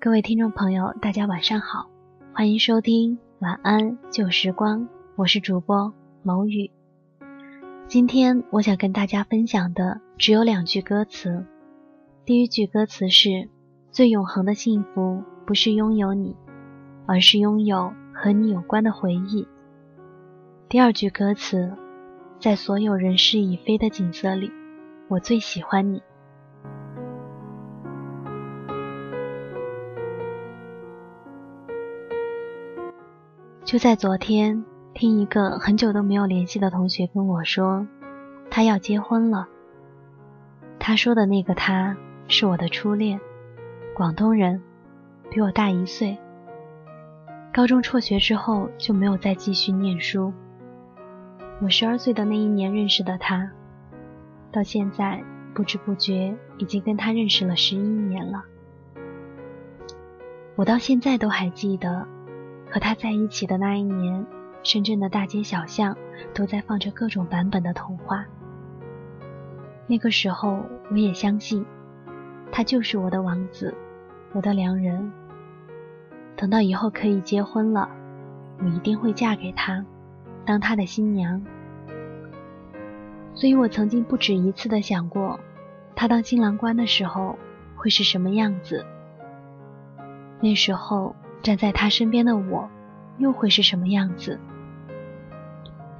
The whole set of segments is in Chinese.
各位听众朋友，大家晚上好，欢迎收听晚安旧时光，我是主播某雨。今天我想跟大家分享的只有两句歌词。第一句歌词是：最永恒的幸福不是拥有你，而是拥有和你有关的回忆。第二句歌词：在所有人事已非的景色里，我最喜欢你。就在昨天，听一个很久都没有联系的同学跟我说，他要结婚了。他说的那个他是我的初恋，广东人，比我大一岁。高中辍学之后就没有再继续念书。我十二岁的那一年认识的他，到现在不知不觉已经跟他认识了十一年了。我到现在都还记得。和他在一起的那一年，深圳的大街小巷都在放着各种版本的童话。那个时候，我也相信，他就是我的王子，我的良人。等到以后可以结婚了，我一定会嫁给他，当他的新娘。所以我曾经不止一次的想过，他当新郎官的时候会是什么样子。那时候。站在他身边的我，又会是什么样子？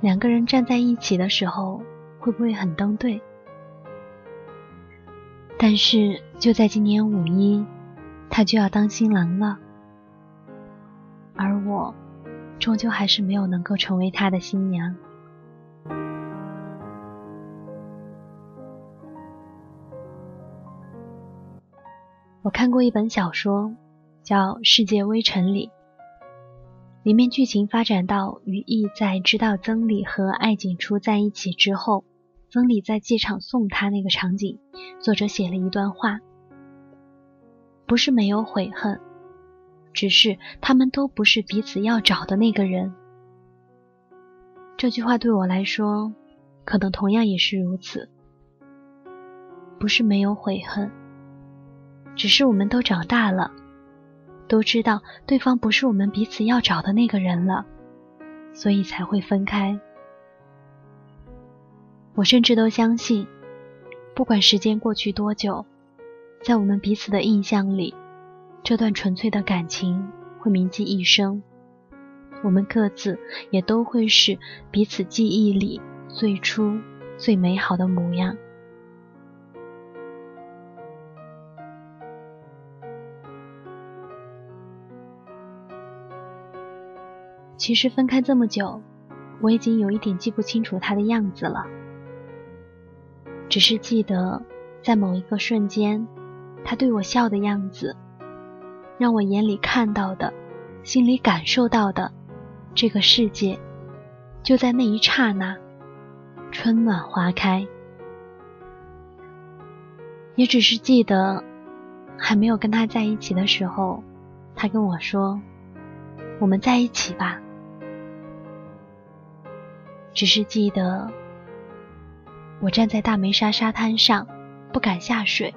两个人站在一起的时候，会不会很登对？但是就在今年五一，他就要当新郎了，而我，终究还是没有能够成为他的新娘。我看过一本小说。叫《世界微尘里》，里面剧情发展到于毅在知道曾理和艾景初在一起之后，曾理在机场送他那个场景，作者写了一段话，不是没有悔恨，只是他们都不是彼此要找的那个人。这句话对我来说，可能同样也是如此，不是没有悔恨，只是我们都长大了。都知道对方不是我们彼此要找的那个人了，所以才会分开。我甚至都相信，不管时间过去多久，在我们彼此的印象里，这段纯粹的感情会铭记一生。我们各自也都会是彼此记忆里最初最美好的模样。其实分开这么久，我已经有一点记不清楚他的样子了。只是记得，在某一个瞬间，他对我笑的样子，让我眼里看到的，心里感受到的，这个世界，就在那一刹那，春暖花开。也只是记得，还没有跟他在一起的时候，他跟我说：“我们在一起吧。”只是记得，我站在大梅沙沙滩上，不敢下水。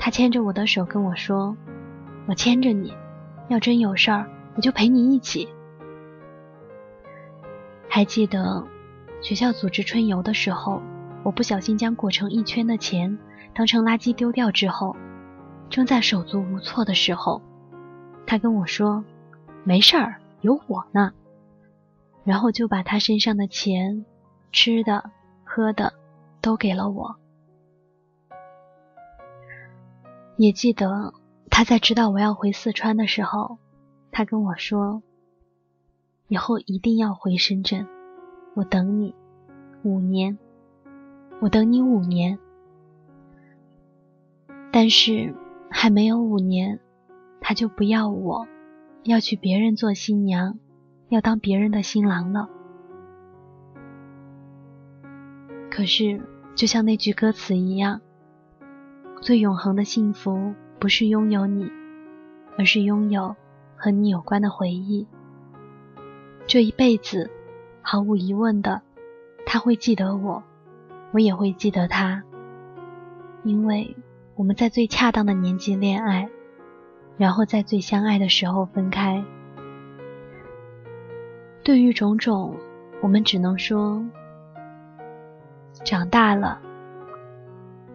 他牵着我的手跟我说：“我牵着你，要真有事儿，我就陪你一起。”还记得学校组织春游的时候，我不小心将裹成一圈的钱当成垃圾丢掉之后，正在手足无措的时候，他跟我说：“没事儿，有我呢。”然后就把他身上的钱、吃的、喝的都给了我。也记得他在知道我要回四川的时候，他跟我说：“以后一定要回深圳，我等你五年，我等你五年。但是还没有五年，他就不要我，要娶别人做新娘，要当别人的新郎了。可是，就像那句歌词一样，最永恒的幸福不是拥有你，而是拥有和你有关的回忆。这一辈子，毫无疑问的，他会记得我，我也会记得他，因为我们在最恰当的年纪恋爱，然后在最相爱的时候分开。对于种种，我们只能说。长大了，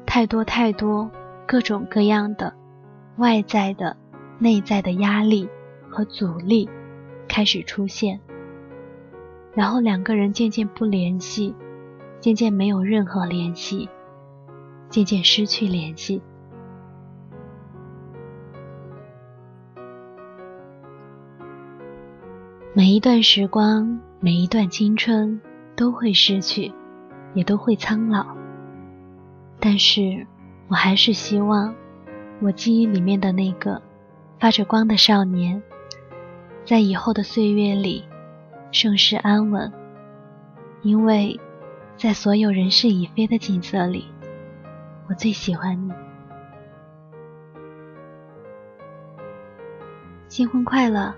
太多太多各种各样的外在的、内在的压力和阻力开始出现，然后两个人渐渐不联系，渐渐没有任何联系，渐渐失去联系。每一段时光，每一段青春都会失去。也都会苍老，但是我还是希望，我记忆里面的那个发着光的少年，在以后的岁月里盛世安稳，因为在所有人事已非的景色里，我最喜欢你。新婚快乐！